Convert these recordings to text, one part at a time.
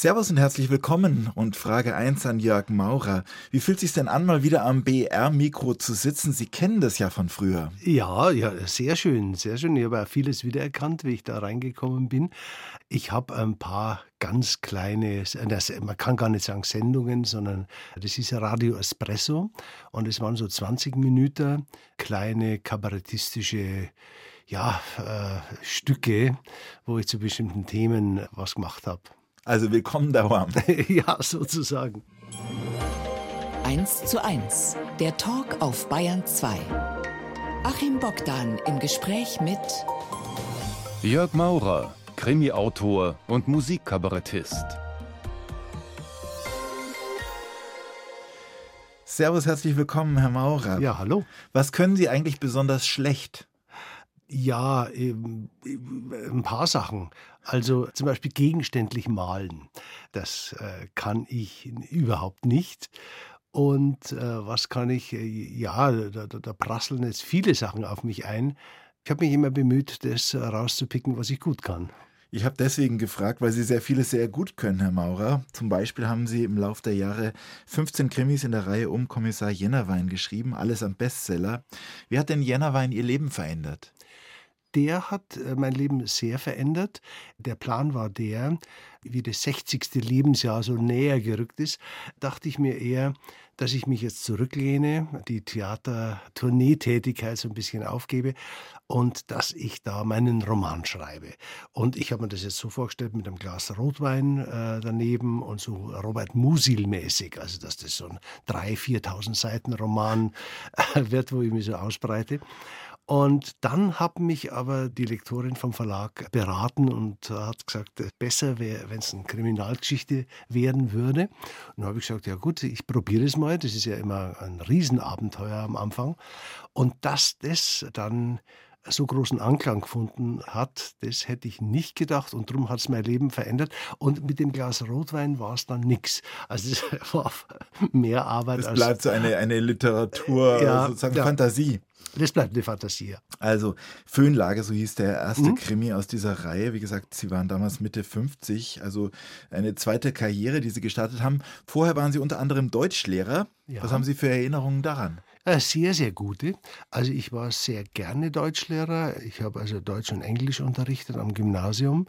Servus und herzlich willkommen und Frage 1 an Jörg Maurer. Wie fühlt es sich denn an, mal wieder am BR-Mikro zu sitzen? Sie kennen das ja von früher. Ja, ja, sehr schön, sehr schön. Ich habe auch vieles wiedererkannt, wie ich da reingekommen bin. Ich habe ein paar ganz kleine, man kann gar nicht sagen Sendungen, sondern das ist Radio Espresso und es waren so 20 Minuten kleine kabarettistische ja, äh, Stücke, wo ich zu bestimmten Themen was gemacht habe. Also willkommen daheim. ja, sozusagen. 1 zu 1, der Talk auf Bayern 2. Achim Bogdan im Gespräch mit Jörg Maurer, Krimi-Autor und Musikkabarettist. Servus, herzlich willkommen, Herr Maurer. Ja, hallo. Was können Sie eigentlich besonders schlecht? Ja, ein paar Sachen. Also zum Beispiel gegenständlich malen. Das äh, kann ich überhaupt nicht. Und äh, was kann ich? Äh, ja, da, da, da, prasseln jetzt viele Sachen auf mich ein. Ich habe mich immer bemüht, das rauszupicken, was ich gut kann. Ich habe deswegen gefragt, weil Sie sehr vieles sehr gut können, Herr Maurer. Zum Beispiel haben Sie im Laufe der Jahre 15 Krimis in der Reihe um Kommissar Jennerwein geschrieben, alles am Bestseller. Wie hat denn Jennerwein Ihr Leben verändert? Der hat äh, mein Leben sehr verändert. Der Plan war der, wie das 60. Lebensjahr so näher gerückt ist, dachte ich mir eher, dass ich mich jetzt zurücklehne, die Theater-Tournee-Tätigkeit so ein bisschen aufgebe und dass ich da meinen Roman schreibe. Und ich habe mir das jetzt so vorgestellt mit einem Glas Rotwein äh, daneben und so Robert Musil-mäßig, also dass das so ein 3.000, 4.000 Seiten Roman äh, wird, wo ich mich so ausbreite. Und dann hat mich aber die Lektorin vom Verlag beraten und hat gesagt, besser wäre, wenn es eine Kriminalgeschichte werden würde. Und dann habe ich gesagt, ja gut, ich probiere es mal. Das ist ja immer ein Riesenabenteuer am Anfang. Und dass das dann so großen Anklang gefunden hat, das hätte ich nicht gedacht und darum hat es mein Leben verändert. Und mit dem Glas Rotwein war es dann nichts. Also es war mehr Arbeit. Es bleibt so eine, eine Literatur, ja, sozusagen ja. Fantasie. Das bleibt eine Fantasie. Also Föhnlage, so hieß der erste mhm. Krimi aus dieser Reihe. Wie gesagt, Sie waren damals Mitte 50, also eine zweite Karriere, die Sie gestartet haben. Vorher waren Sie unter anderem Deutschlehrer. Ja. Was haben Sie für Erinnerungen daran? Äh, sehr, sehr gute. Also ich war sehr gerne Deutschlehrer. Ich habe also Deutsch und Englisch unterrichtet am Gymnasium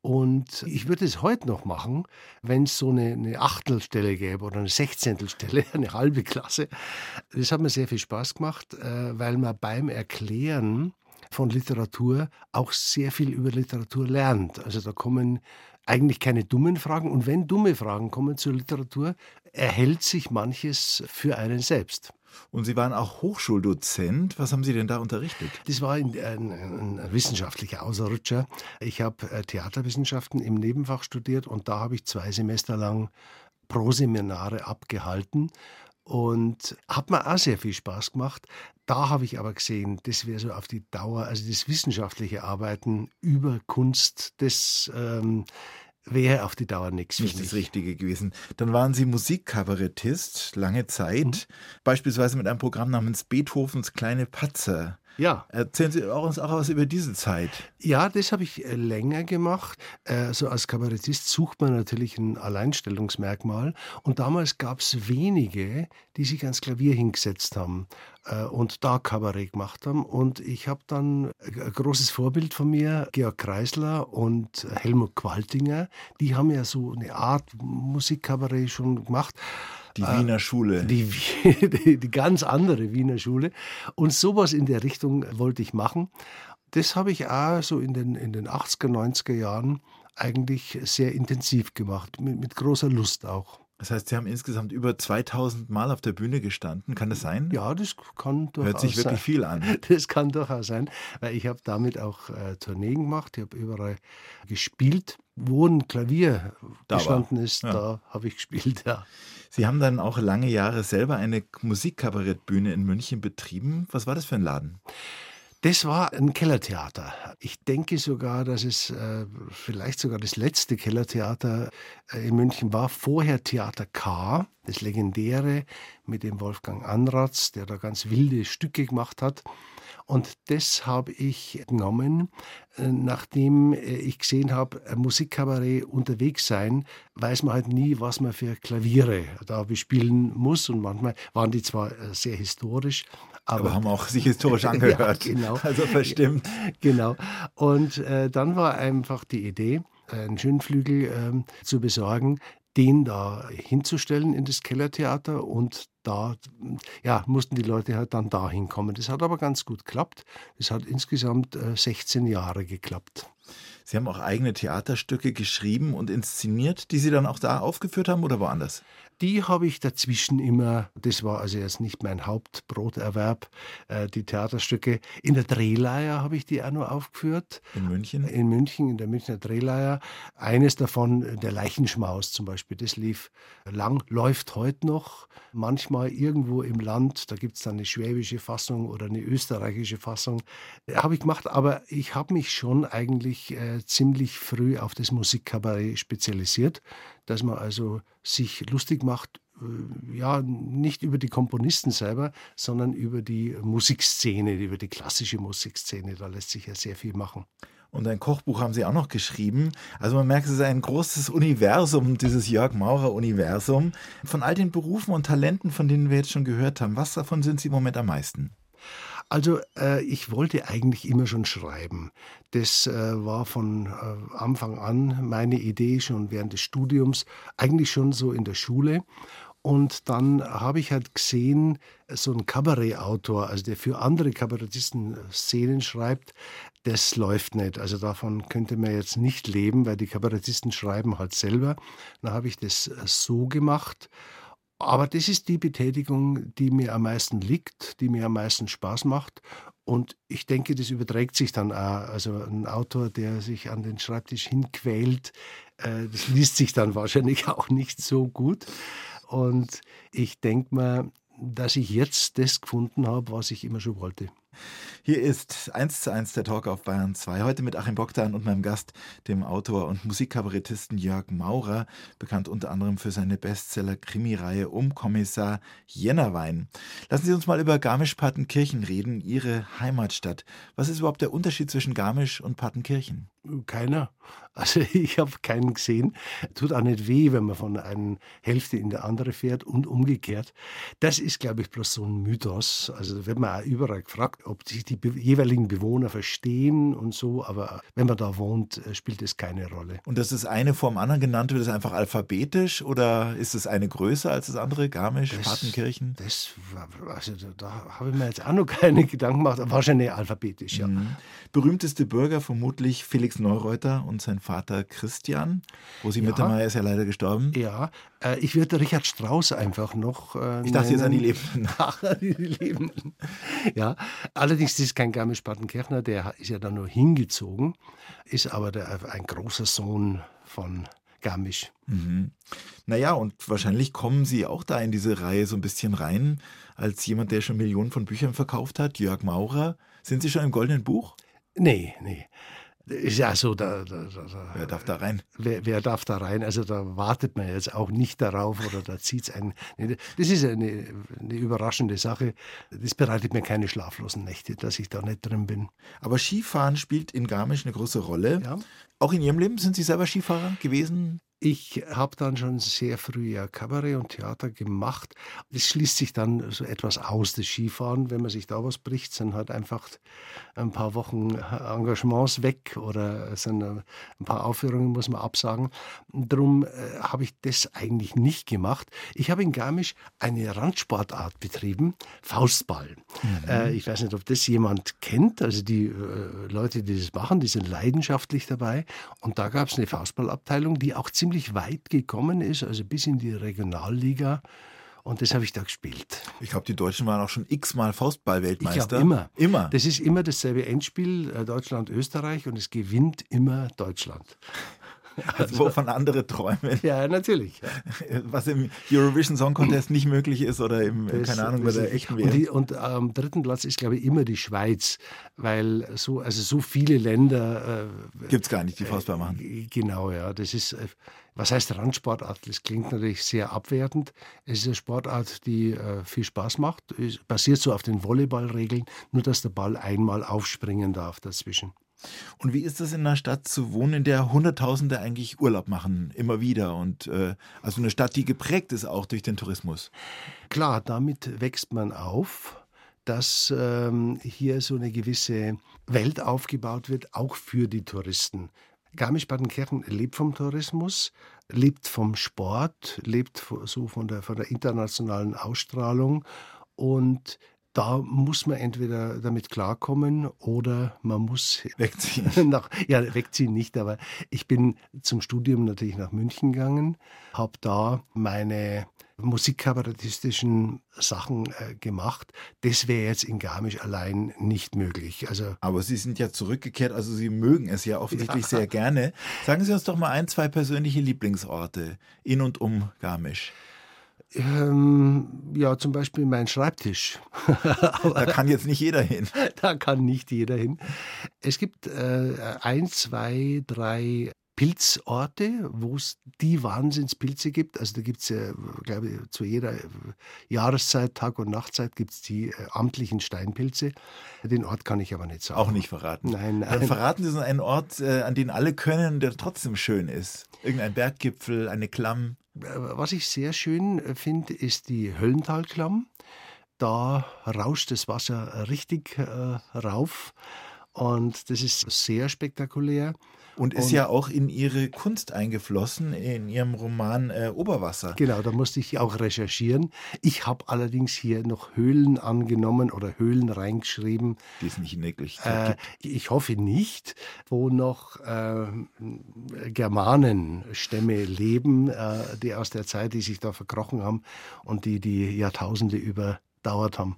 und ich würde es heute noch machen, wenn es so eine, eine Achtelstelle gäbe oder eine Sechzehntelstelle, eine halbe Klasse. Das hat mir sehr viel Spaß gemacht, äh, weil man beim Erklären von Literatur auch sehr viel über Literatur lernt. Also da kommen eigentlich keine dummen Fragen. Und wenn dumme Fragen kommen zur Literatur, erhält sich manches für einen selbst. Und Sie waren auch Hochschuldozent. Was haben Sie denn da unterrichtet? Das war ein, ein, ein wissenschaftlicher Außerrutscher. Ich habe äh, Theaterwissenschaften im Nebenfach studiert und da habe ich zwei Semester lang Proseminare abgehalten und hat mir auch sehr viel Spaß gemacht. Da habe ich aber gesehen, das wäre so auf die Dauer, also das wissenschaftliche Arbeiten über Kunst, das ähm, wäre auf die Dauer nichts. Nicht das Richtige gewesen. Dann waren Sie Musikkabarettist lange Zeit, mhm. beispielsweise mit einem Programm namens Beethovens kleine Patzer. Ja. Erzählen Sie uns auch was über diese Zeit. Ja, das habe ich äh, länger gemacht. Also als Kabarettist sucht man natürlich ein Alleinstellungsmerkmal. Und damals gab es wenige, die sich ans Klavier hingesetzt haben äh, und da Kabarett gemacht haben. Und ich habe dann ein großes Vorbild von mir, Georg Kreisler und Helmut Qualtinger. Die haben ja so eine Art Musikkabarett schon gemacht. Die Wiener Schule. Die, die, die ganz andere Wiener Schule. Und sowas in der Richtung wollte ich machen. Das habe ich auch so in den, in den 80er, 90er Jahren eigentlich sehr intensiv gemacht, mit, mit großer Lust auch. Das heißt, Sie haben insgesamt über 2000 Mal auf der Bühne gestanden. Kann das sein? Ja, das kann durchaus Hört sich wirklich sein. viel an. Das kann durchaus sein, weil ich habe damit auch äh, Tourneen gemacht. Ich habe überall gespielt. Wo ein Klavier da gestanden war. ist, ja. da habe ich gespielt, ja. Sie haben dann auch lange Jahre selber eine Musikkabarettbühne in München betrieben. Was war das für ein Laden? Das war ein Kellertheater. Ich denke sogar, dass es äh, vielleicht sogar das letzte Kellertheater äh, in München war. Vorher Theater K. das legendäre mit dem Wolfgang Anratz, der da ganz wilde Stücke gemacht hat. Und das habe ich genommen, äh, nachdem äh, ich gesehen habe, Musikkabarett unterwegs sein, weiß man halt nie, was man für Klaviere da bespielen muss. Und manchmal waren die zwar äh, sehr historisch, aber, aber haben auch sich historisch angehört. ja, genau. Also verstimmt. Genau. Und äh, dann war einfach die Idee, einen Schönflügel äh, zu besorgen, den da hinzustellen in das Kellertheater und da ja, mussten die Leute halt dann da hinkommen. Das hat aber ganz gut geklappt. Das hat insgesamt äh, 16 Jahre geklappt. Sie haben auch eigene Theaterstücke geschrieben und inszeniert, die Sie dann auch da aufgeführt haben oder woanders? Die habe ich dazwischen immer, das war also jetzt nicht mein Hauptbroterwerb, äh, die Theaterstücke. In der Drehleier habe ich die auch noch aufgeführt. In München? In München, in der Münchner Drehleier. Eines davon, der Leichenschmaus zum Beispiel, das lief lang, läuft heute noch. Manchmal irgendwo im Land, da gibt es dann eine schwäbische Fassung oder eine österreichische Fassung. Habe ich gemacht, aber ich habe mich schon eigentlich äh, ziemlich früh auf das Musikkabarett spezialisiert dass man also sich lustig macht, äh, ja, nicht über die Komponisten selber, sondern über die Musikszene, über die klassische Musikszene. Da lässt sich ja sehr viel machen. Und ein Kochbuch haben Sie auch noch geschrieben. Also man merkt, es ist ein großes Universum, dieses Jörg Maurer-Universum. Von all den Berufen und Talenten, von denen wir jetzt schon gehört haben, was davon sind Sie im Moment am meisten? Also äh, ich wollte eigentlich immer schon schreiben. Das äh, war von äh, Anfang an meine Idee schon während des Studiums, eigentlich schon so in der Schule. Und dann habe ich halt gesehen, so ein Kabarettautor, also der für andere Kabarettisten Szenen schreibt, das läuft nicht. Also davon könnte man jetzt nicht leben, weil die Kabarettisten schreiben halt selber. Dann habe ich das äh, so gemacht aber das ist die Betätigung, die mir am meisten liegt, die mir am meisten Spaß macht. Und ich denke, das überträgt sich dann auch. Also ein Autor, der sich an den Schreibtisch hinquält, äh, das liest sich dann wahrscheinlich auch nicht so gut. Und ich denke mal, dass ich jetzt das gefunden habe, was ich immer schon wollte. Hier ist 1 zu 1 der Talk auf Bayern 2. Heute mit Achim Bogdan und meinem Gast, dem Autor und Musikkabarettisten Jörg Maurer, bekannt unter anderem für seine Bestseller-Krimireihe um Kommissar Jennerwein. Lassen Sie uns mal über Garmisch-Partenkirchen reden, Ihre Heimatstadt. Was ist überhaupt der Unterschied zwischen Garmisch und Partenkirchen? Keiner. Also ich habe keinen gesehen. Tut auch nicht weh, wenn man von einer Hälfte in die andere fährt und umgekehrt. Das ist, glaube ich, bloß so ein Mythos. Also wenn man auch überall gefragt, ob sich die jeweiligen Bewohner verstehen und so, aber wenn man da wohnt, äh, spielt es keine Rolle. Und das ist eine vom anderen genannt, wird es einfach alphabetisch oder ist es eine größer als das andere? Garmisch, das, Partenkirchen? Das, also da, habe ich mir jetzt auch noch keine Gedanken gemacht. Wahrscheinlich alphabetisch, ja. Mhm. Berühmteste Bürger vermutlich Felix Neureuter und sein Vater Christian. Rosi ja. Mittermeier ist ja leider gestorben. Ja, ich würde Richard Strauss einfach noch. Äh, ich dachte nennen. jetzt an die Lebenden. Ach, die Lebenden. Ja, allerdings ist kein Garmisch-Partenkirchner, der ist ja dann nur hingezogen, ist aber der, ein großer Sohn von Garmisch. Mhm. Naja, und wahrscheinlich kommen Sie auch da in diese Reihe so ein bisschen rein, als jemand, der schon Millionen von Büchern verkauft hat, Jörg Maurer. Sind Sie schon im Goldenen Buch? Nee, nee. Ist ja so, da, da, da, wer darf da rein? Wer, wer, darf da rein? Also da wartet man jetzt auch nicht darauf oder da zieht es einen. Das ist eine, eine, überraschende Sache. Das bereitet mir keine schlaflosen Nächte, dass ich da nicht drin bin. Aber Skifahren spielt in Garmisch eine große Rolle. Ja. Auch in Ihrem Leben sind Sie selber Skifahrer gewesen? Ich habe dann schon sehr früh ja Kabarett und Theater gemacht. Es schließt sich dann so etwas aus, das Skifahren. Wenn man sich da was bricht, sind halt einfach ein paar Wochen Engagements weg oder sind ein paar Aufführungen muss man absagen. Darum äh, habe ich das eigentlich nicht gemacht. Ich habe in Garmisch eine Randsportart betrieben, Faustball. Mhm. Äh, ich weiß nicht, ob das jemand kennt. Also die äh, Leute, die das machen, die sind leidenschaftlich dabei. Und da gab es eine Faustballabteilung, die auch ziemlich ziemlich weit gekommen ist, also bis in die Regionalliga. Und das habe ich da gespielt. Ich glaube, die Deutschen waren auch schon x-mal Faustball-Weltmeister. Ich glaube, immer. Immer. Das ist immer dasselbe Endspiel, äh, Deutschland-Österreich, und es gewinnt immer Deutschland. Also, wovon andere träumen. Ja, natürlich. Ja. Was im Eurovision Song Contest nicht möglich ist oder im, das, keine Ahnung, bei der echten WM. Und, die, und am dritten Platz ist, glaube ich, immer die Schweiz, weil so, also so viele Länder. Äh, Gibt es gar nicht, die Faustball machen. Genau, ja. Das ist, äh, Was heißt Randsportart? Das klingt natürlich sehr abwertend. Es ist eine Sportart, die äh, viel Spaß macht. Basiert so auf den Volleyballregeln, nur dass der Ball einmal aufspringen darf dazwischen. Und wie ist es in einer Stadt zu wohnen, in der Hunderttausende eigentlich Urlaub machen, immer wieder? Und äh, also eine Stadt, die geprägt ist auch durch den Tourismus. Klar, damit wächst man auf dass ähm, hier so eine gewisse Welt aufgebaut wird, auch für die Touristen. Garmisch-Partenkirchen lebt vom Tourismus, lebt vom Sport, lebt so von der, von der internationalen Ausstrahlung und da muss man entweder damit klarkommen oder man muss wegziehen. Nach, ja, wegziehen nicht, aber ich bin zum Studium natürlich nach München gegangen, habe da meine musikkabarettistischen Sachen äh, gemacht. Das wäre jetzt in Garmisch allein nicht möglich. Also Aber Sie sind ja zurückgekehrt, also Sie mögen es ja offensichtlich ja. sehr gerne. Sagen Sie uns doch mal ein, zwei persönliche Lieblingsorte in und um Garmisch. Ähm, ja, zum Beispiel mein Schreibtisch. da kann jetzt nicht jeder hin. Da kann nicht jeder hin. Es gibt äh, ein, zwei, drei Pilzorte, wo es die Wahnsinnspilze gibt. Also da gibt es ja, glaube ich, zu jeder Jahreszeit, Tag- und Nachtzeit gibt es die äh, amtlichen Steinpilze. Den Ort kann ich aber nicht sagen. Auch nicht verraten. Nein, nein. Dann verraten Sie uns einen Ort, äh, an den alle können, der trotzdem schön ist. Irgendein Berggipfel, eine Klamm. Was ich sehr schön äh, finde, ist die Höllentalklamm. Da rauscht das Wasser richtig äh, rauf und das ist sehr spektakulär. Und ist und, ja auch in Ihre Kunst eingeflossen, in Ihrem Roman äh, Oberwasser. Genau, da musste ich auch recherchieren. Ich habe allerdings hier noch Höhlen angenommen oder Höhlen reingeschrieben. Die es nicht in Wirklichkeit äh, Ich hoffe nicht, wo noch äh, Germanenstämme leben, äh, die aus der Zeit, die sich da verkrochen haben und die die Jahrtausende überdauert haben.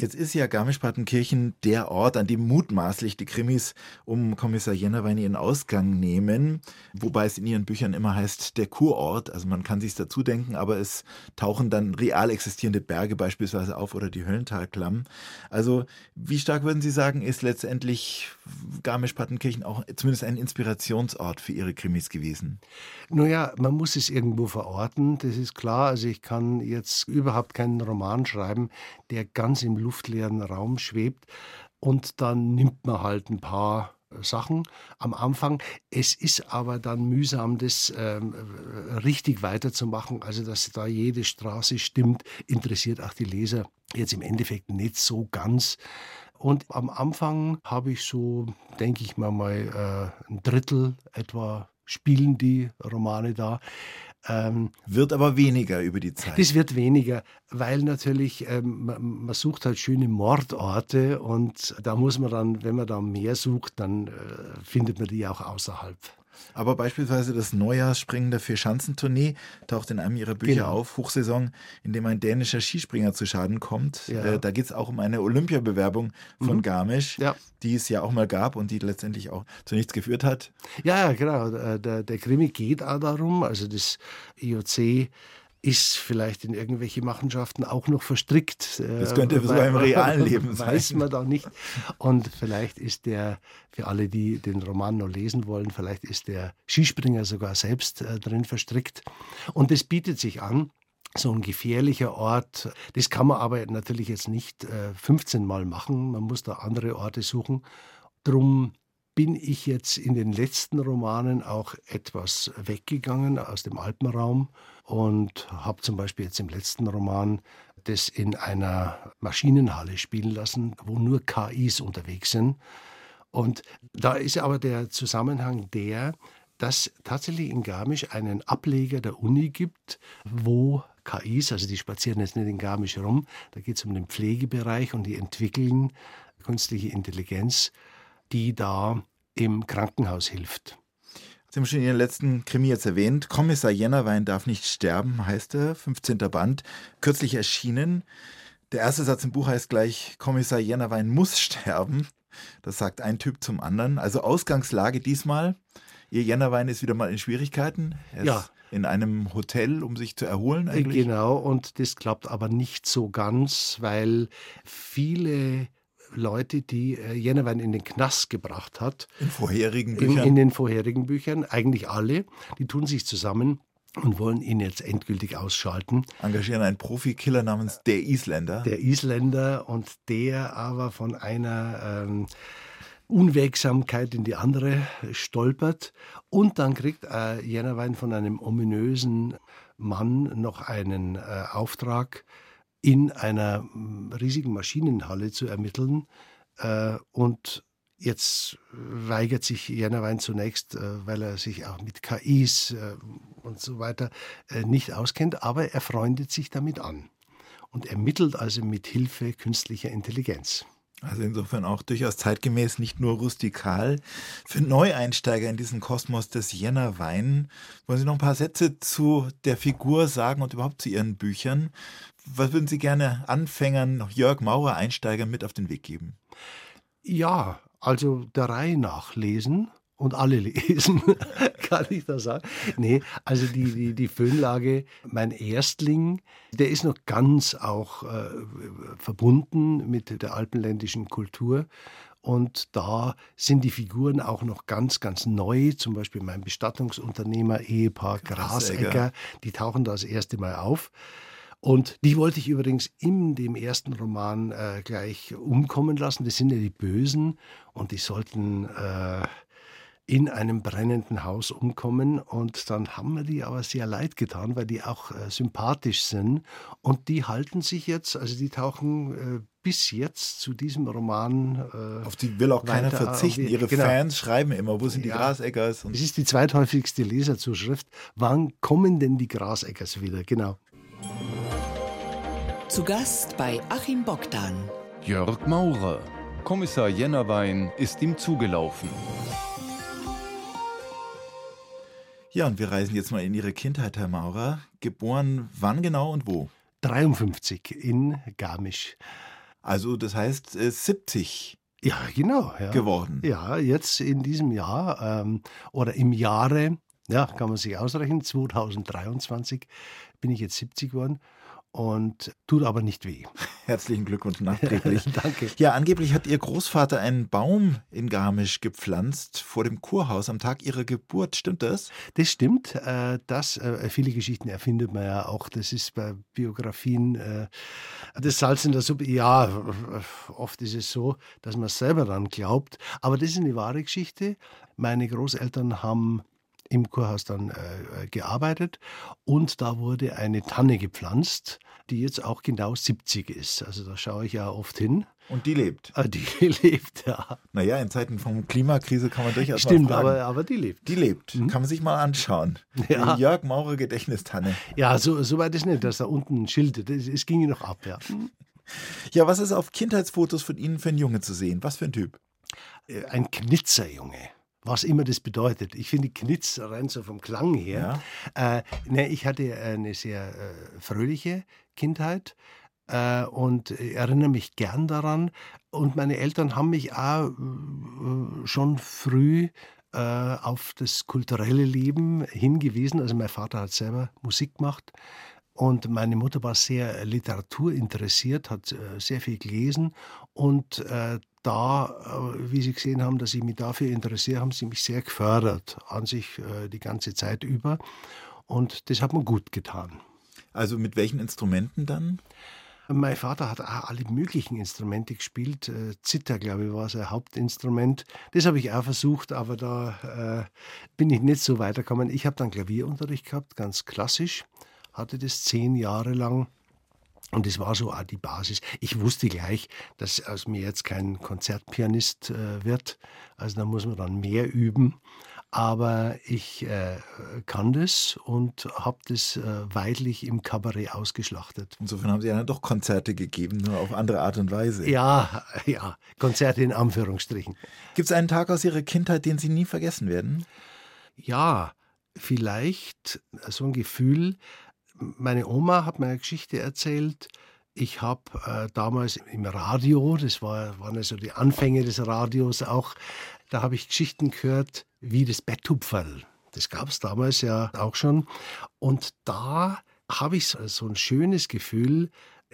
Jetzt ist ja Garmisch-Partenkirchen der Ort, an dem mutmaßlich die Krimis um Kommissar Jennerwein ihren Ausgang nehmen, wobei es in ihren Büchern immer heißt der Kurort, also man kann sich dazu denken, aber es tauchen dann real existierende Berge beispielsweise auf oder die Höllentalklamm. Also wie stark würden Sie sagen, ist letztendlich Garmisch-Partenkirchen auch zumindest ein Inspirationsort für Ihre Krimis gewesen? Naja, man muss es irgendwo verorten, das ist klar. Also ich kann jetzt überhaupt keinen Roman schreiben, der ganz im luftleeren Raum schwebt. Und dann nimmt man halt ein paar Sachen am Anfang. Es ist aber dann mühsam, das ähm, richtig weiterzumachen. Also, dass da jede Straße stimmt, interessiert auch die Leser jetzt im Endeffekt nicht so ganz. Und am Anfang habe ich so, denke ich mal, mal äh, ein Drittel etwa spielen die Romane da. Ähm, wird aber weniger über die Zeit. Das wird weniger, weil natürlich ähm, man, man, sucht halt schöne Mordorte und da muss man dann, wenn man da mehr sucht, dann äh, findet man die auch außerhalb. Aber beispielsweise das Neujahrsspringen der Vierschanzentournee taucht in einem ihrer Bücher genau. auf, Hochsaison, in dem ein dänischer Skispringer zu Schaden kommt. Ja. Äh, da geht es auch um eine Olympiabewerbung von mhm. Garmisch, ja. die es ja auch mal gab und die letztendlich auch zu nichts geführt hat. Ja, genau. Der, der Krimi geht auch darum, also das IOC ist vielleicht in irgendwelche Machenschaften auch noch verstrickt. Das könnte äh, sogar im realen Leben sein. Weiß man da nicht. Und vielleicht ist der, für alle, die den Roman noch lesen wollen, vielleicht ist der Skispringer sogar selbst äh, drin verstrickt. Und es bietet sich an, so ein gefährlicher Ort. Das kann man aber natürlich jetzt nicht äh, 15 Mal machen. Man muss da andere Orte suchen. Drum bin ich jetzt in den letzten Romanen auch etwas weggegangen aus dem Alpenraum und habe zum Beispiel jetzt im letzten Roman das in einer Maschinenhalle spielen lassen, wo nur KIs unterwegs sind. Und da ist aber der Zusammenhang der, dass tatsächlich in Garmisch einen Ableger der Uni gibt, wo KIs, also die spazieren jetzt nicht in Garmisch rum, da geht es um den Pflegebereich und die entwickeln künstliche Intelligenz die da im Krankenhaus hilft. Sie haben schon in Ihren letzten Krimi jetzt erwähnt. Kommissar Jennerwein darf nicht sterben, heißt er. 15. Band, kürzlich erschienen. Der erste Satz im Buch heißt gleich, Kommissar Jennerwein muss sterben. Das sagt ein Typ zum anderen. Also Ausgangslage diesmal. Ihr Jennerwein ist wieder mal in Schwierigkeiten. Er ja. in einem Hotel, um sich zu erholen eigentlich. Genau, und das klappt aber nicht so ganz, weil viele Leute, die äh, Jennerwein in den Knast gebracht hat. In vorherigen Büchern? In, in den vorherigen Büchern, eigentlich alle. Die tun sich zusammen und wollen ihn jetzt endgültig ausschalten. Engagieren einen Profikiller namens der Isländer. Der Isländer und der aber von einer ähm, Unwegsamkeit in die andere stolpert. Und dann kriegt äh, Jennerwein von einem ominösen Mann noch einen äh, Auftrag, in einer mm, riesigen Maschinenhalle zu ermitteln. Äh, und jetzt weigert sich Jennerwein zunächst, äh, weil er sich auch mit KIs äh, und so weiter nicht auskennt, aber er freundet sich damit an und ermittelt also mit Hilfe künstlicher Intelligenz. Also insofern auch durchaus zeitgemäß, nicht nur rustikal. Für Neueinsteiger in diesen Kosmos des Jänner Wein wollen Sie noch ein paar Sätze zu der Figur sagen und überhaupt zu Ihren Büchern. Was würden Sie gerne Anfängern, Jörg Maurer Einsteigern mit auf den Weg geben? Ja, also der Reihe nach lesen und alle lesen, kann ich da sagen. Nee, also die, die, die Föhnlage, mein Erstling, der ist noch ganz auch äh, verbunden mit der alpenländischen Kultur. Und da sind die Figuren auch noch ganz, ganz neu. Zum Beispiel mein Bestattungsunternehmer, Ehepaar Grasegger, die tauchen da das erste Mal auf. Und die wollte ich übrigens in dem ersten Roman äh, gleich umkommen lassen. Das sind ja die Bösen und die sollten äh, in einem brennenden Haus umkommen. Und dann haben wir die aber sehr leid getan, weil die auch äh, sympathisch sind. Und die halten sich jetzt, also die tauchen äh, bis jetzt zu diesem Roman. Äh, Auf die will auch keiner verzichten. Ihre genau. Fans schreiben immer, wo sind die ja, Graseckers? es ist die zweithäufigste Leserzuschrift. Wann kommen denn die Graseckers wieder? Genau. Zu Gast bei Achim Bogdan. Jörg Maurer. Kommissar Jennerwein ist ihm zugelaufen. Ja, und wir reisen jetzt mal in Ihre Kindheit, Herr Maurer. Geboren wann genau und wo? 53 in Garmisch. Also das heißt 70 äh, ja, genau. Ja. geworden. Ja, jetzt in diesem Jahr ähm, oder im Jahre, ja, kann man sich ausrechnen, 2023 bin ich jetzt 70 geworden und tut aber nicht weh. Herzlichen Glückwunsch nachträglich. Danke. Ja, angeblich hat Ihr Großvater einen Baum in Garmisch gepflanzt vor dem Kurhaus am Tag Ihrer Geburt. Stimmt das? Das stimmt. Äh, das, äh, viele Geschichten erfindet man ja auch. Das ist bei Biografien äh, das Salz in der Suppe. Ja, oft ist es so, dass man selber dann glaubt. Aber das ist eine wahre Geschichte. Meine Großeltern haben im Kurhaus dann äh, gearbeitet und da wurde eine Tanne gepflanzt, die jetzt auch genau 70 ist. Also da schaue ich ja oft hin. Und die lebt. Ah, die lebt, ja. Naja, in Zeiten von Klimakrise kann man durchaus Stimmt, mal aber, aber die lebt. Die lebt. Mhm. Kann man sich mal anschauen. Ja. Die Jörg Maurer Gedächtnistanne. Ja, so, so weit ist nicht, dass da unten ein Schild, es, es ging noch ab, ja. Ja, was ist auf Kindheitsfotos von Ihnen für ein Junge zu sehen? Was für ein Typ? Äh, ein Knitzerjunge was immer das bedeutet. Ich finde Knitz rein so vom Klang her. Ja. Äh, ne, ich hatte eine sehr äh, fröhliche Kindheit äh, und erinnere mich gern daran. Und meine Eltern haben mich auch äh, schon früh äh, auf das kulturelle Leben hingewiesen. Also mein Vater hat selber Musik gemacht. Und meine Mutter war sehr literaturinteressiert, hat äh, sehr viel gelesen und äh, da, äh, wie Sie gesehen haben, dass ich mich dafür interessiere, haben Sie mich sehr gefördert, an sich äh, die ganze Zeit über. Und das hat mir gut getan. Also mit welchen Instrumenten dann? Mein Vater hat auch alle möglichen Instrumente gespielt. Äh, Zither, glaube ich, war sein Hauptinstrument. Das habe ich auch versucht, aber da äh, bin ich nicht so weitergekommen. Ich habe dann Klavierunterricht gehabt, ganz klassisch, hatte das zehn Jahre lang. Und das war so auch die Basis. Ich wusste gleich, dass aus mir jetzt kein Konzertpianist äh, wird. Also da muss man dann mehr üben. Aber ich äh, kann das und habe das äh, weidlich im Kabarett ausgeschlachtet. Insofern haben Sie ja dann doch Konzerte gegeben, nur auf andere Art und Weise. Ja, ja, Konzerte in Anführungsstrichen. Gibt es einen Tag aus Ihrer Kindheit, den Sie nie vergessen werden? Ja, vielleicht so ein Gefühl, meine Oma hat mir eine Geschichte erzählt. Ich habe äh, damals im Radio, das war, waren also die Anfänge des Radios auch, da habe ich Geschichten gehört wie das Betthupferl. Das gab es damals ja auch schon. Und da habe ich so, so ein schönes Gefühl,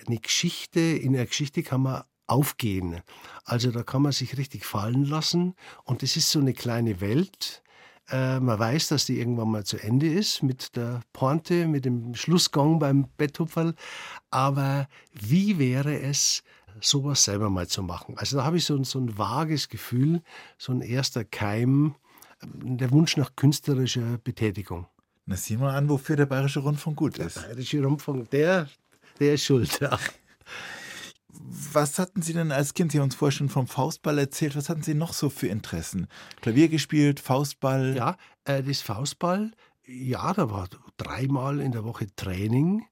eine Geschichte, in einer Geschichte kann man aufgehen. Also da kann man sich richtig fallen lassen und es ist so eine kleine Welt. Äh, man weiß, dass die irgendwann mal zu Ende ist mit der Pointe, mit dem Schlussgang beim Betthupferl. Aber wie wäre es, sowas selber mal zu machen? Also da habe ich so, so ein vages Gefühl, so ein erster Keim, äh, der Wunsch nach künstlerischer Betätigung. Na, sieh mal an, wofür der Bayerische Rundfunk gut ist. Der Bayerische Rundfunk, der, der ist schuld. Ja. Was hatten Sie denn als Kind? Sie haben uns vorher schon vom Faustball erzählt. Was hatten Sie noch so für Interessen? Klavier gespielt, Faustball? Ja, äh, das Faustball, ja, da war dreimal in der Woche Training.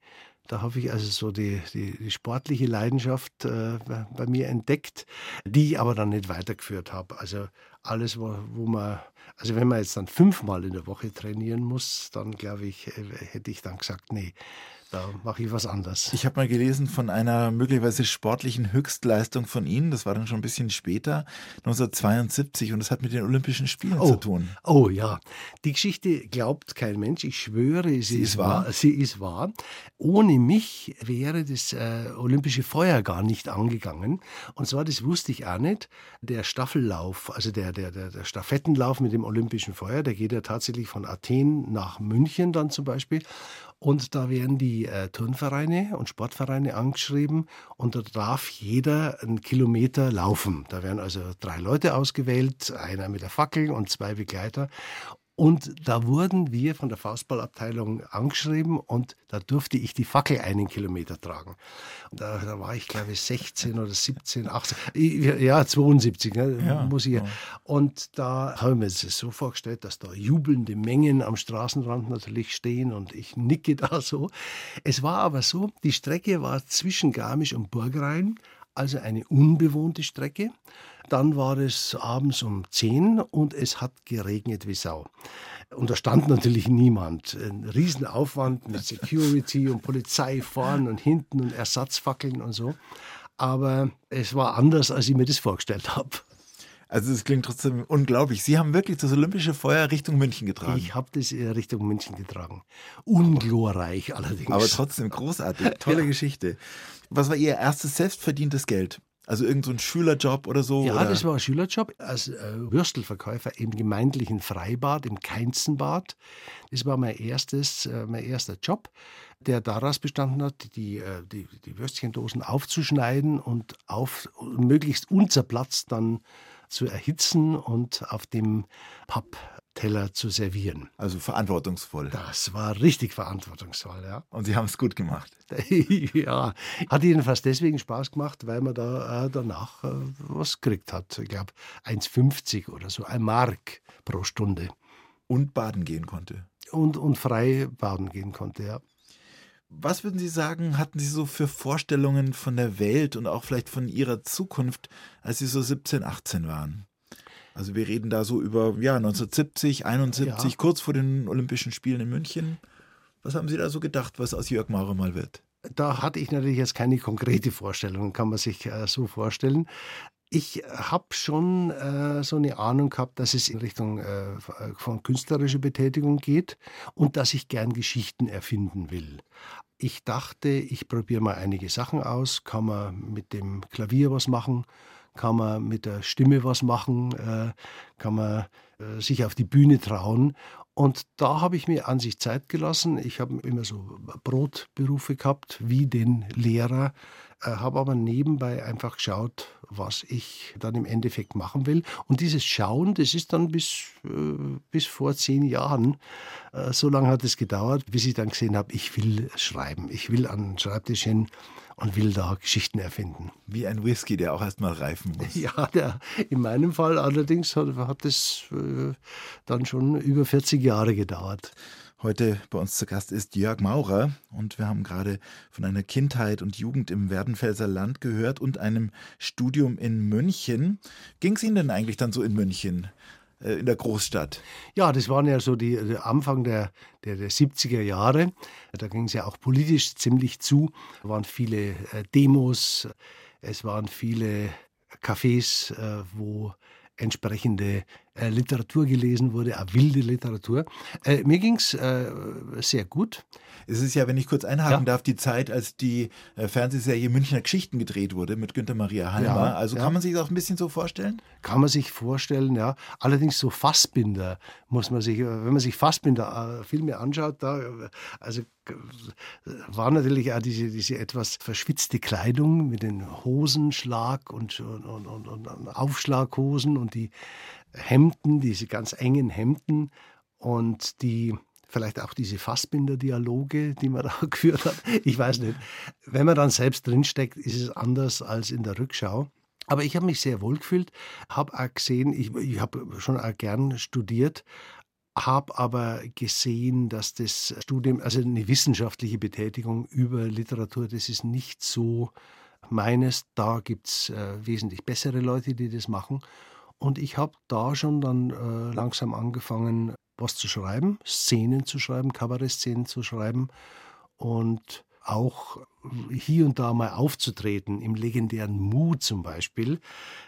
Da habe ich also so die, die, die sportliche Leidenschaft äh, bei mir entdeckt, die ich aber dann nicht weitergeführt habe. Also alles, wo, wo man, also wenn man jetzt dann fünfmal in der Woche trainieren muss, dann glaube ich, äh, hätte ich dann gesagt, nee, da mache ich was anderes. Ich habe mal gelesen von einer möglicherweise sportlichen Höchstleistung von Ihnen, das war dann schon ein bisschen später, 1972, und das hat mit den Olympischen Spielen oh, zu tun. Oh ja, die Geschichte glaubt kein Mensch. Ich schwöre, sie, sie ist, wahr. wahr. Sie ist wahr. Ohne mich wäre das äh, Olympische Feuer gar nicht angegangen. Und zwar, das wusste ich auch nicht, der Staffellauf, also der, der, der, der Stafettenlauf mit dem Olympischen Feuer, der geht ja tatsächlich von Athen nach München dann zum Beispiel. Und da werden die äh, Turnvereine und Sportvereine angeschrieben und da darf jeder einen Kilometer laufen. Da werden also drei Leute ausgewählt, einer mit der Fackel und zwei Begleiter. Und da wurden wir von der Faustballabteilung angeschrieben und da durfte ich die Fackel einen Kilometer tragen. Da, da war ich, glaube ich, 16 oder 17, 18, ja, 72, ne, ja, muss ich. Ja. Und da habe ich mir das so vorgestellt, dass da jubelnde Mengen am Straßenrand natürlich stehen und ich nicke da so. Es war aber so, die Strecke war zwischen Garmisch und Burgrein, also eine unbewohnte Strecke. Dann war es abends um 10 und es hat geregnet wie Sau. Und da stand natürlich niemand. Ein Riesenaufwand mit Security und Polizei vorn und hinten und Ersatzfackeln und so. Aber es war anders, als ich mir das vorgestellt habe. Also es klingt trotzdem unglaublich. Sie haben wirklich das Olympische Feuer Richtung München getragen. Ich habe das Richtung München getragen. Unglorreich allerdings. Aber trotzdem großartig. Tolle Geschichte. Was war Ihr erstes selbstverdientes Geld? Also irgendein so Schülerjob oder so? Ja, oder? das war ein Schülerjob als äh, Würstelverkäufer im gemeindlichen Freibad, im Keinzenbad. Das war mein erstes, äh, mein erster Job, der daraus bestanden hat, die, äh, die, die Würstchendosen aufzuschneiden und auf möglichst unzerplatzt dann zu erhitzen und auf dem Papp Teller zu servieren. Also verantwortungsvoll. Das war richtig verantwortungsvoll, ja. Und Sie haben es gut gemacht. ja, hat jedenfalls deswegen Spaß gemacht, weil man da äh, danach äh, was gekriegt hat. Ich glaube 1,50 oder so, ein Mark pro Stunde. Und baden gehen konnte. Und, und frei baden gehen konnte, ja. Was würden Sie sagen, hatten Sie so für Vorstellungen von der Welt und auch vielleicht von Ihrer Zukunft, als Sie so 17, 18 waren? Also wir reden da so über ja, 1970, 71, ja. kurz vor den Olympischen Spielen in München. Was haben Sie da so gedacht, was aus Jörg Maurer mal wird? Da hatte ich natürlich jetzt keine konkrete Vorstellung, kann man sich äh, so vorstellen. Ich habe schon äh, so eine Ahnung gehabt, dass es in Richtung äh, von künstlerischer Betätigung geht und dass ich gern Geschichten erfinden will. Ich dachte, ich probiere mal einige Sachen aus, kann man mit dem Klavier was machen, kann man mit der Stimme was machen, äh, kann man äh, sich auf die Bühne trauen. Und da habe ich mir an sich Zeit gelassen. Ich habe immer so Brotberufe gehabt, wie den Lehrer, habe aber nebenbei einfach geschaut, was ich dann im Endeffekt machen will. Und dieses Schauen, das ist dann bis, äh, bis vor zehn Jahren, äh, so lange hat es gedauert, bis ich dann gesehen habe, ich will schreiben. Ich will an den Schreibtisch hin und will da Geschichten erfinden. Wie ein Whisky, der auch erstmal reifen muss. Ja, der, in meinem Fall allerdings hat, hat es äh, dann schon über 40 Jahre gedauert. Heute bei uns zu Gast ist Jörg Maurer und wir haben gerade von einer Kindheit und Jugend im Werdenfelser Land gehört und einem Studium in München. Ging es Ihnen denn eigentlich dann so in München? Äh, in der Großstadt. Ja, das waren ja so die, der Anfang der, der, der 70er Jahre. Da ging es ja auch politisch ziemlich zu. Da waren viele äh, Demos, es waren viele Cafés, äh, wo entsprechende äh, Literatur gelesen wurde, auch wilde Literatur. Äh, mir ging es äh, sehr gut. Es ist ja, wenn ich kurz einhaken ja. darf, die Zeit, als die äh, Fernsehserie Münchner Geschichten gedreht wurde mit Günter Maria Halmer. Ja, also ja. kann man sich das auch ein bisschen so vorstellen? Kann man sich vorstellen, ja. Allerdings so Fassbinder muss man sich, wenn man sich Fassbinder äh, Filme anschaut, da, also war natürlich auch diese, diese etwas verschwitzte Kleidung mit den Hosenschlag und, und, und, und Aufschlaghosen und die Hemden, diese ganz engen Hemden und die vielleicht auch diese Fassbinder-Dialoge, die man da geführt hat. Ich weiß nicht. Wenn man dann selbst drinsteckt, ist es anders als in der Rückschau. Aber ich habe mich sehr wohl gefühlt, habe auch gesehen, ich, ich habe schon auch gern studiert, habe aber gesehen, dass das Studium, also eine wissenschaftliche Betätigung über Literatur, das ist nicht so meines. Da gibt es äh, wesentlich bessere Leute, die das machen. Und ich habe da schon dann äh, langsam angefangen, was zu schreiben, Szenen zu schreiben, Kabarettszenen zu schreiben und auch hier und da mal aufzutreten, im legendären Mu zum Beispiel.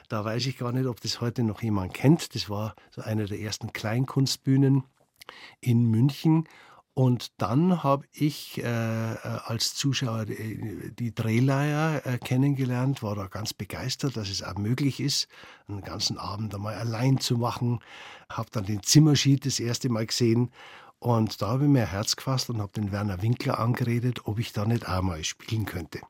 Da weiß ich gar nicht, ob das heute noch jemand kennt. Das war so eine der ersten Kleinkunstbühnen in München. Und dann habe ich äh, äh, als Zuschauer die, die Drehleier äh, kennengelernt, war da ganz begeistert, dass es auch möglich ist, einen ganzen Abend einmal allein zu machen. Habe dann den Zimmerschied das erste Mal gesehen und da habe ich mir Herz gefasst und habe den Werner Winkler angeredet, ob ich da nicht auch mal spielen könnte.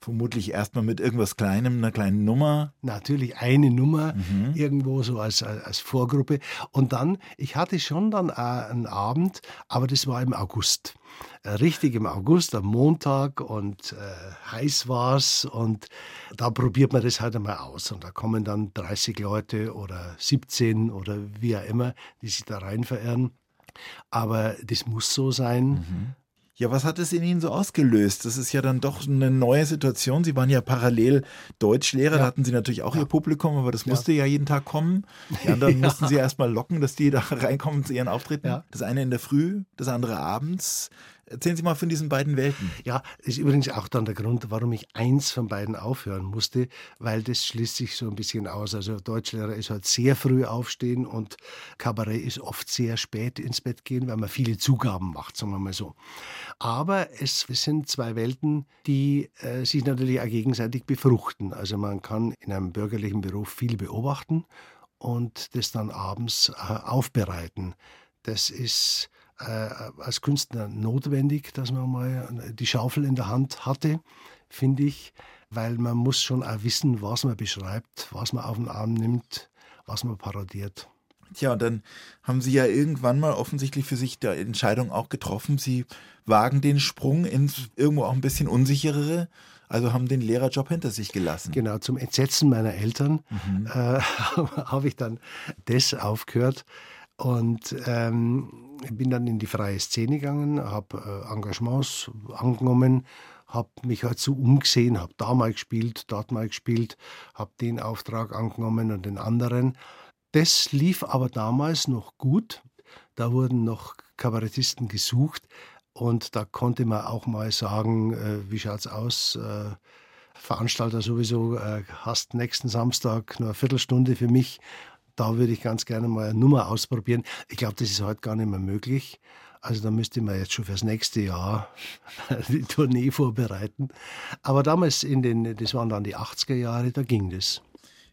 Vermutlich erstmal mit irgendwas Kleinem, einer kleinen Nummer. Natürlich eine Nummer, mhm. irgendwo so als, als Vorgruppe. Und dann, ich hatte schon dann einen Abend, aber das war im August. Äh, richtig im August, am Montag und äh, heiß es. und da probiert man das halt einmal aus. Und da kommen dann 30 Leute oder 17 oder wie auch immer, die sich da rein verirren. Aber das muss so sein. Mhm. Ja, was hat es in Ihnen so ausgelöst? Das ist ja dann doch eine neue Situation. Sie waren ja parallel Deutschlehrer, ja. da hatten Sie natürlich auch ja. Ihr Publikum, aber das musste ja, ja jeden Tag kommen. Die anderen mussten Sie erst mal locken, dass die da reinkommen zu Ihren Auftritten. Das eine in der Früh, das andere abends. Erzählen Sie mal von diesen beiden Welten. Ja, ist übrigens auch dann der Grund, warum ich eins von beiden aufhören musste, weil das schließt sich so ein bisschen aus. Also Deutschlehrer ist halt sehr früh aufstehen und Kabarett ist oft sehr spät ins Bett gehen, weil man viele Zugaben macht, sagen wir mal so. Aber es sind zwei Welten, die äh, sich natürlich auch gegenseitig befruchten. Also man kann in einem bürgerlichen Beruf viel beobachten und das dann abends äh, aufbereiten. Das ist als Künstler notwendig, dass man mal die Schaufel in der Hand hatte, finde ich, weil man muss schon auch wissen, was man beschreibt, was man auf den Arm nimmt, was man parodiert. Tja, und dann haben Sie ja irgendwann mal offensichtlich für sich der Entscheidung auch getroffen. Sie wagen den Sprung ins irgendwo auch ein bisschen unsicherere, also haben den Lehrerjob hinter sich gelassen. Genau, zum Entsetzen meiner Eltern mhm. äh, habe ich dann das aufgehört und ähm, bin dann in die freie Szene gegangen, habe äh, Engagements angenommen, habe mich halt so umgesehen, habe da mal gespielt, dort mal gespielt, habe den Auftrag angenommen und den anderen. Das lief aber damals noch gut. Da wurden noch Kabarettisten gesucht und da konnte man auch mal sagen, äh, wie schaut's aus? Äh, Veranstalter sowieso, äh, hast nächsten Samstag nur eine Viertelstunde für mich da würde ich ganz gerne mal eine Nummer ausprobieren. Ich glaube, das ist heute gar nicht mehr möglich. Also da müsste man jetzt schon fürs nächste Jahr die Tournee vorbereiten. Aber damals in den, das waren dann die 80er Jahre, da ging das.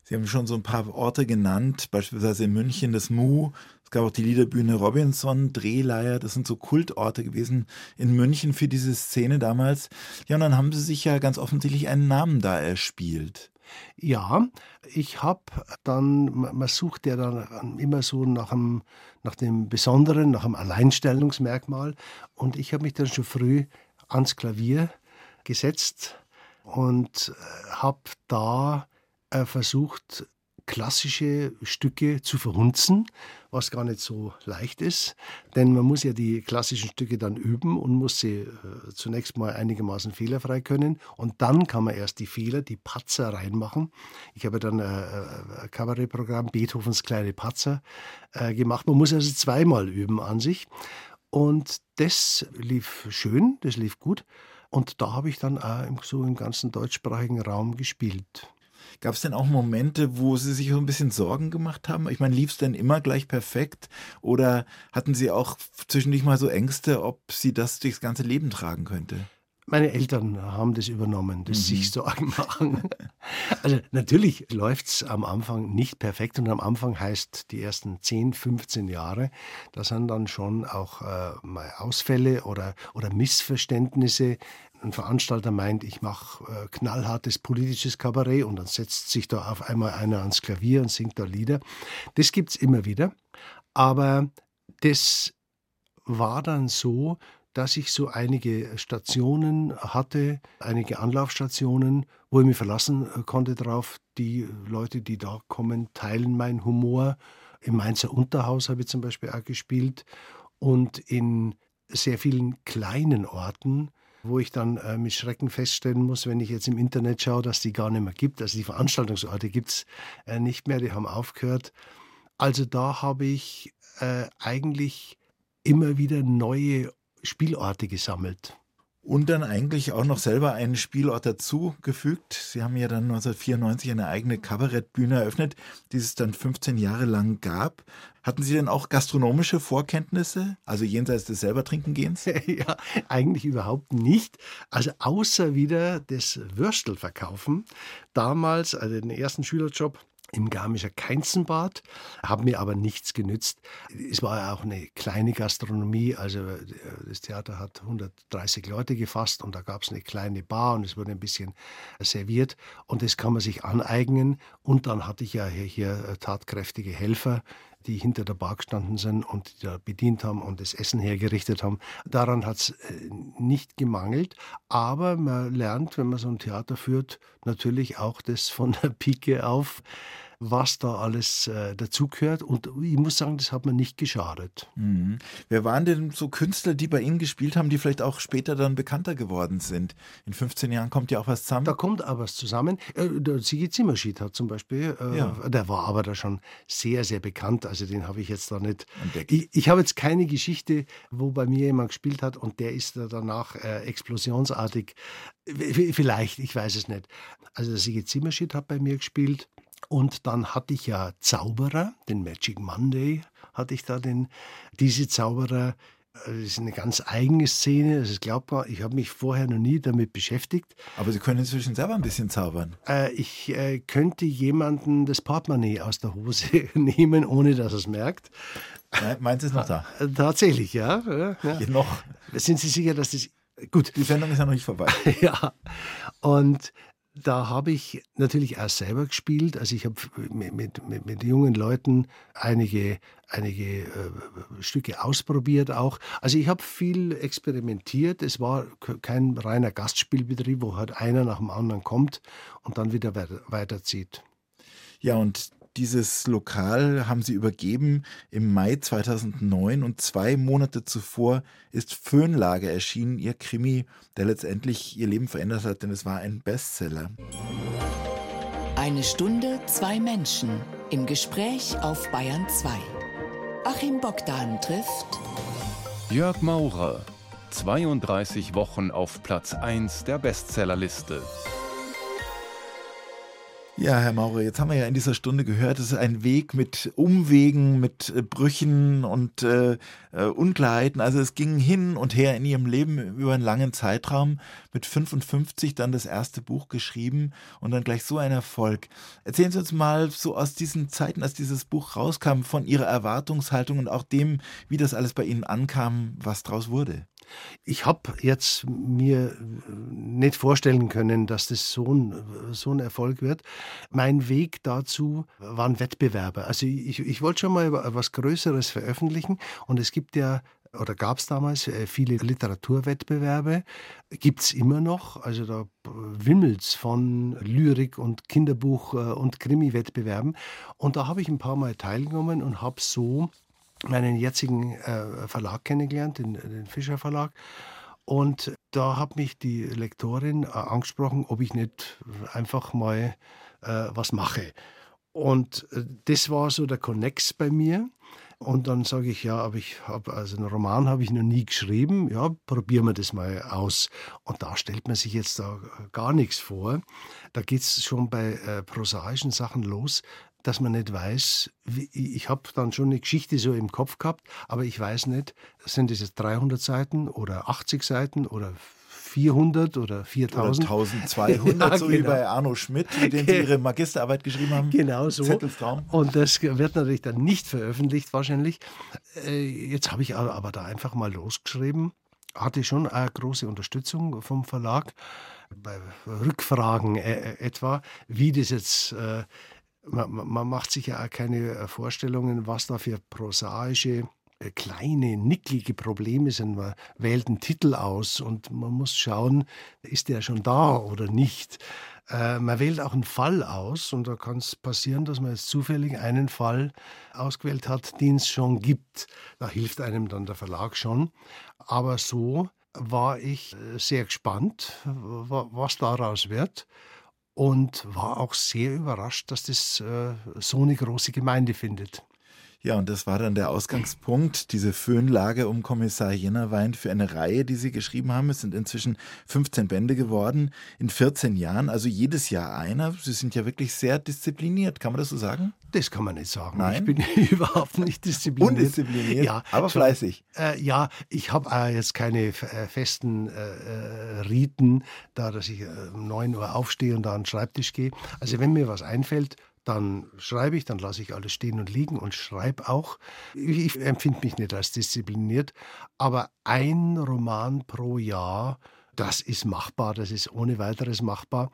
Sie haben schon so ein paar Orte genannt, beispielsweise in München das Mu. Es gab auch die Liederbühne Robinson, Drehleier. Das sind so Kultorte gewesen in München für diese Szene damals. Ja, und dann haben Sie sich ja ganz offensichtlich einen Namen da erspielt. Ja, ich habe dann, man sucht ja dann immer so nach, einem, nach dem Besonderen, nach einem Alleinstellungsmerkmal. Und ich habe mich dann schon früh ans Klavier gesetzt und äh, habe da äh, versucht, klassische Stücke zu verhunzen, was gar nicht so leicht ist, denn man muss ja die klassischen Stücke dann üben und muss sie äh, zunächst mal einigermaßen fehlerfrei können und dann kann man erst die Fehler, die Patzer reinmachen. Ich habe dann ein, äh, ein Kabarettprogramm Beethovens kleine Patzer äh, gemacht. Man muss also zweimal üben an sich und das lief schön, das lief gut und da habe ich dann auch so im ganzen deutschsprachigen Raum gespielt. Gab es denn auch Momente, wo Sie sich so ein bisschen Sorgen gemacht haben? Ich meine, lief es denn immer gleich perfekt? Oder hatten Sie auch zwischendurch mal so Ängste, ob Sie das durchs ganze Leben tragen könnte? Meine Eltern haben das übernommen, das mhm. sich Sorgen machen. Also natürlich läuft es am Anfang nicht perfekt und am Anfang heißt die ersten 10, 15 Jahre, da sind dann schon auch äh, mal Ausfälle oder, oder Missverständnisse. Ein Veranstalter meint, ich mache äh, knallhartes politisches Kabarett und dann setzt sich da auf einmal einer ans Klavier und singt da Lieder. Das gibt es immer wieder. Aber das war dann so, dass ich so einige Stationen hatte, einige Anlaufstationen, wo ich mich verlassen äh, konnte darauf. Die Leute, die da kommen, teilen meinen Humor. Im Mainzer Unterhaus habe ich zum Beispiel auch gespielt und in sehr vielen kleinen Orten, wo ich dann äh, mit Schrecken feststellen muss, wenn ich jetzt im Internet schaue, dass die gar nicht mehr gibt. Also die Veranstaltungsorte gibt es äh, nicht mehr, die haben aufgehört. Also da habe ich äh, eigentlich immer wieder neue Spielorte gesammelt. Und dann eigentlich auch noch selber einen Spielort dazugefügt. Sie haben ja dann 1994 eine eigene Kabarettbühne eröffnet, die es dann 15 Jahre lang gab. Hatten Sie denn auch gastronomische Vorkenntnisse, also jenseits des selber trinken gehens? ja, eigentlich überhaupt nicht. Also außer wieder das Würstelverkaufen. Damals, also den ersten Schülerjob, im Garmischer Keinzenbad, haben mir aber nichts genützt. Es war ja auch eine kleine Gastronomie, also äh, das Theater hat 130 Leute gefasst und da gab es eine kleine Bar und es wurde ein bisschen serviert und das kann man sich aneignen und dann hatte ich ja hier, hier tatkräftige Helfer, die hinter der Bar gestanden sind und da bedient haben und das Essen hergerichtet haben. Daran hat es äh, nicht gemangelt, aber man lernt, wenn man so ein Theater führt, natürlich auch das von der Pike auf was da alles äh, dazugehört. Und ich muss sagen, das hat mir nicht geschadet. Mhm. Wer waren denn so Künstler, die bei Ihnen gespielt haben, die vielleicht auch später dann bekannter geworden sind? In 15 Jahren kommt ja auch was zusammen. Da kommt auch was zusammen. Äh, der Sigi Zimmerschied hat zum Beispiel, äh, ja. der war aber da schon sehr, sehr bekannt. Also den habe ich jetzt da nicht. Entdeckt. Ich, ich habe jetzt keine Geschichte, wo bei mir jemand gespielt hat und der ist da danach äh, explosionsartig. Vielleicht, ich weiß es nicht. Also der Sigi Zimmerschied hat bei mir gespielt. Und dann hatte ich ja Zauberer, den Magic Monday hatte ich da, den, diese Zauberer, äh, das ist eine ganz eigene Szene, das ist glaubbar. Ich habe mich vorher noch nie damit beschäftigt. Aber Sie können inzwischen selber ein bisschen zaubern. Äh, ich äh, könnte jemanden das Portemonnaie aus der Hose nehmen, ohne dass er es merkt. Nein, meins ist noch da. Äh, tatsächlich, ja. ja, ja. noch. Sind Sie sicher, dass das Gut. Die Sendung ist ja noch nicht vorbei. ja. Und da habe ich natürlich auch selber gespielt. Also ich habe mit, mit, mit jungen Leuten einige, einige äh, Stücke ausprobiert auch. Also ich habe viel experimentiert. Es war kein reiner Gastspielbetrieb, wo halt einer nach dem anderen kommt und dann wieder weiterzieht. Ja, und dieses Lokal haben sie übergeben im Mai 2009 und zwei Monate zuvor ist Föhnlage erschienen, ihr Krimi, der letztendlich ihr Leben verändert hat, denn es war ein Bestseller. Eine Stunde, zwei Menschen im Gespräch auf Bayern 2. Achim Bogdan trifft Jörg Maurer, 32 Wochen auf Platz 1 der Bestsellerliste. Ja, Herr Maurer, jetzt haben wir ja in dieser Stunde gehört, es ist ein Weg mit Umwegen, mit äh, Brüchen und äh, äh, Unklarheiten. Also es ging hin und her in Ihrem Leben über einen langen Zeitraum. Mit 55 dann das erste Buch geschrieben und dann gleich so ein Erfolg. Erzählen Sie uns mal so aus diesen Zeiten, als dieses Buch rauskam, von Ihrer Erwartungshaltung und auch dem, wie das alles bei Ihnen ankam, was draus wurde. Ich habe jetzt mir nicht vorstellen können, dass das so ein, so ein Erfolg wird. Mein Weg dazu waren Wettbewerbe. Also ich, ich wollte schon mal was Größeres veröffentlichen und es gibt ja oder gab es damals äh, viele Literaturwettbewerbe, gibt es immer noch. Also da wimmelt es von Lyrik und Kinderbuch- äh, und Krimi-Wettbewerben. Und da habe ich ein paar Mal teilgenommen und habe so meinen jetzigen äh, Verlag kennengelernt, den, den Fischer Verlag. Und da hat mich die Lektorin äh, angesprochen, ob ich nicht einfach mal äh, was mache. Und äh, das war so der Connex bei mir. Und dann sage ich, ja, aber ich habe, also einen Roman habe ich noch nie geschrieben. Ja, probieren wir das mal aus. Und da stellt man sich jetzt da gar nichts vor. Da geht es schon bei äh, prosaischen Sachen los, dass man nicht weiß, wie, ich habe dann schon eine Geschichte so im Kopf gehabt, aber ich weiß nicht, sind das jetzt 300 Seiten oder 80 Seiten oder 400 oder 4000. Oder 1200, ja, so genau. wie bei Arno Schmidt, mit dem Sie Ihre Magisterarbeit geschrieben haben. Genau so. Und das wird natürlich dann nicht veröffentlicht, wahrscheinlich. Äh, jetzt habe ich aber da einfach mal losgeschrieben. Hatte schon eine große Unterstützung vom Verlag bei Rückfragen äh, etwa, wie das jetzt. Äh, man, man macht sich ja auch keine Vorstellungen, was da für prosaische äh, kleine, nicklige Probleme sind. Man wählt einen Titel aus und man muss schauen, ist der schon da oder nicht. Äh, man wählt auch einen Fall aus und da kann es passieren, dass man jetzt zufällig einen Fall ausgewählt hat, den es schon gibt. Da hilft einem dann der Verlag schon. Aber so war ich äh, sehr gespannt, was daraus wird und war auch sehr überrascht, dass das äh, so eine große Gemeinde findet. Ja, und das war dann der Ausgangspunkt, diese Föhnlage um Kommissar Jennerwein für eine Reihe, die Sie geschrieben haben. Es sind inzwischen 15 Bände geworden in 14 Jahren, also jedes Jahr einer. Sie sind ja wirklich sehr diszipliniert, kann man das so sagen? Das kann man nicht sagen. Nein? Ich bin überhaupt nicht diszipliniert. Undiszipliniert, ja, aber fleißig. Äh, ja, ich habe äh, jetzt keine äh, festen äh, Riten, da dass ich äh, um 9 Uhr aufstehe und da an den Schreibtisch gehe. Also wenn mir was einfällt, dann schreibe ich, dann lasse ich alles stehen und liegen und schreibe auch. Ich, ich empfinde mich nicht als diszipliniert, aber ein Roman pro Jahr, das ist machbar, das ist ohne weiteres machbar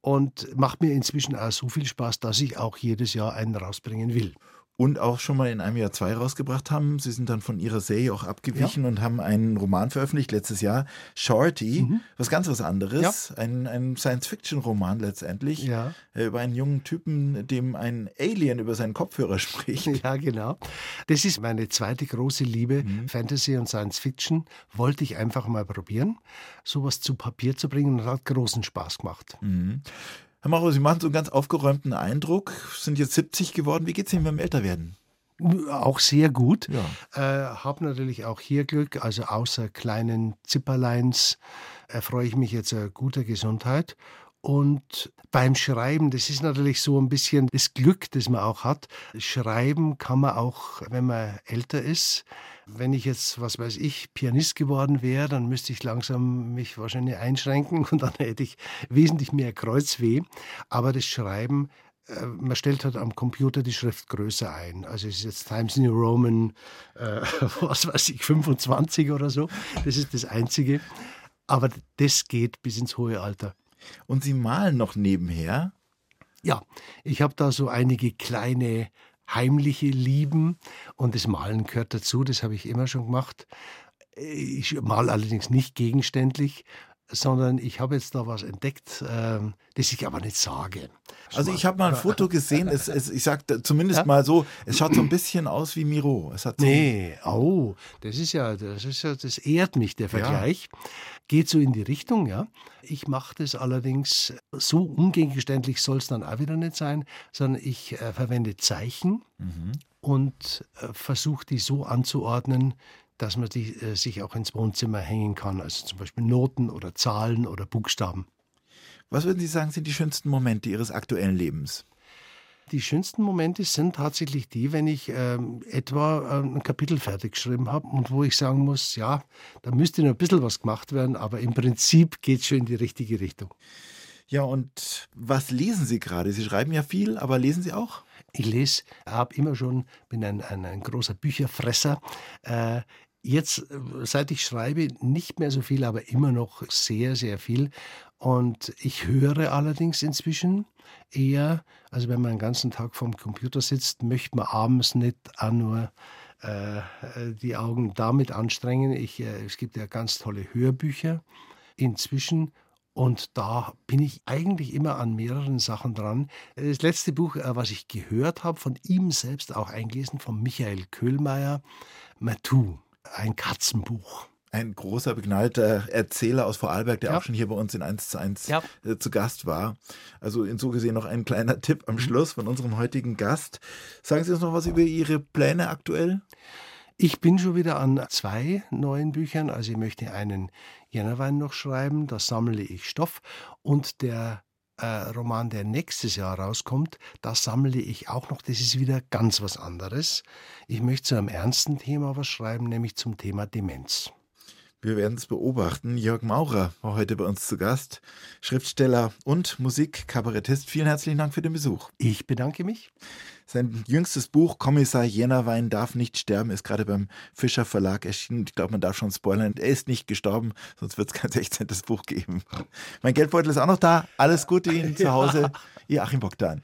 und macht mir inzwischen auch so viel Spaß, dass ich auch jedes Jahr einen rausbringen will und auch schon mal in einem Jahr zwei rausgebracht haben. Sie sind dann von ihrer Serie auch abgewichen ja. und haben einen Roman veröffentlicht letztes Jahr, Shorty, mhm. was ganz was anderes, ja. ein, ein Science-Fiction-Roman letztendlich, ja. Äh, über einen jungen Typen, dem ein Alien über seinen Kopfhörer spricht. Ja, genau. Das ist meine zweite große Liebe, mhm. Fantasy und Science-Fiction. Wollte ich einfach mal probieren, sowas zu Papier zu bringen und hat großen Spaß gemacht. Mhm. Herr Mauro, Sie machen so einen ganz aufgeräumten Eindruck, sind jetzt 70 geworden. Wie geht es Ihnen beim Älterwerden? Auch sehr gut. Ja. Äh, habe natürlich auch hier Glück. Also außer kleinen Zipperleins erfreue ich mich jetzt äh, guter Gesundheit. Und beim Schreiben, das ist natürlich so ein bisschen das Glück, das man auch hat. Schreiben kann man auch, wenn man älter ist. Wenn ich jetzt, was weiß ich, Pianist geworden wäre, dann müsste ich langsam mich wahrscheinlich einschränken und dann hätte ich wesentlich mehr Kreuzweh. Aber das Schreiben, äh, man stellt halt am Computer die Schrift größer ein. Also es ist jetzt Times New Roman, äh, was weiß ich, 25 oder so. Das ist das Einzige. Aber das geht bis ins hohe Alter. Und Sie malen noch nebenher? Ja, ich habe da so einige kleine heimliche Lieben und das Malen gehört dazu, das habe ich immer schon gemacht. Ich male allerdings nicht gegenständlich, sondern ich habe jetzt da was entdeckt, äh, das ich aber nicht sage. Also ich habe mal ein Foto gesehen, es, es, ich sage zumindest ja? mal so, es schaut so ein bisschen aus wie Miro. Es hat so nee, oh, das ist ja, das ist ja, das ehrt mich, der Vergleich. Ja. Geht so in die Richtung, ja. Ich mache das allerdings so ungegenständlich soll es dann auch wieder nicht sein, sondern ich äh, verwende Zeichen mhm. und äh, versuche die so anzuordnen, dass man die äh, sich auch ins Wohnzimmer hängen kann, also zum Beispiel Noten oder Zahlen oder Buchstaben. Was würden Sie sagen, sind die schönsten Momente Ihres aktuellen Lebens? Die schönsten Momente sind tatsächlich die, wenn ich ähm, etwa äh, ein Kapitel fertig geschrieben habe und wo ich sagen muss, ja, da müsste noch ein bisschen was gemacht werden, aber im Prinzip geht es schon in die richtige Richtung. Ja, und was lesen Sie gerade? Sie schreiben ja viel, aber lesen Sie auch? Ich lese, habe immer schon, bin ein, ein, ein großer Bücherfresser. Äh, Jetzt, äh, seit ich schreibe, nicht mehr so viel, aber immer noch sehr, sehr viel. Und ich höre allerdings inzwischen eher, also wenn man den ganzen Tag vorm Computer sitzt, möchte man abends nicht auch nur äh, die Augen damit anstrengen. Ich, äh, es gibt ja ganz tolle Hörbücher inzwischen. Und da bin ich eigentlich immer an mehreren Sachen dran. Das letzte Buch, äh, was ich gehört habe, von ihm selbst auch eingelesen, von Michael Köhlmeier, Matou ein Katzenbuch. ein großer, begnadeter Erzähler aus Vorarlberg, der Ja. auch schon hier bei uns in 1 zu 1 Ja. äh, zu Gast war. Also in so gesehen noch ein kleiner Tipp Mhm. am Schluss von unserem heutigen Gast. Sagen Sie uns noch was über Ihre Pläne aktuell? Ich bin schon wieder an zwei neuen Büchern. Also ich möchte einen Jännerwein noch schreiben, da sammle ich Stoff. Und der Roman, der nächstes Jahr rauskommt, da sammle ich auch noch. Das ist wieder ganz was anderes. Ich möchte zu einem ernsten Thema was schreiben, nämlich zum Thema Demenz. Wir werden es beobachten. Jörg Maurer war heute bei uns zu Gast, Schriftsteller und Musikkabarettist. Vielen herzlichen Dank für den Besuch. Ich bedanke mich. Sein jüngstes Buch Kommissar Jännerwein darf nicht sterben ist gerade beim Fischer Verlag erschienen. Ich glaube, man darf schon spoilern. Er ist nicht gestorben, sonst wird es kein 16. Buch geben. Mein Geldbeutel ist auch noch da. Alles Gute Ihnen zu Hause. Ihr Achim Bogdan.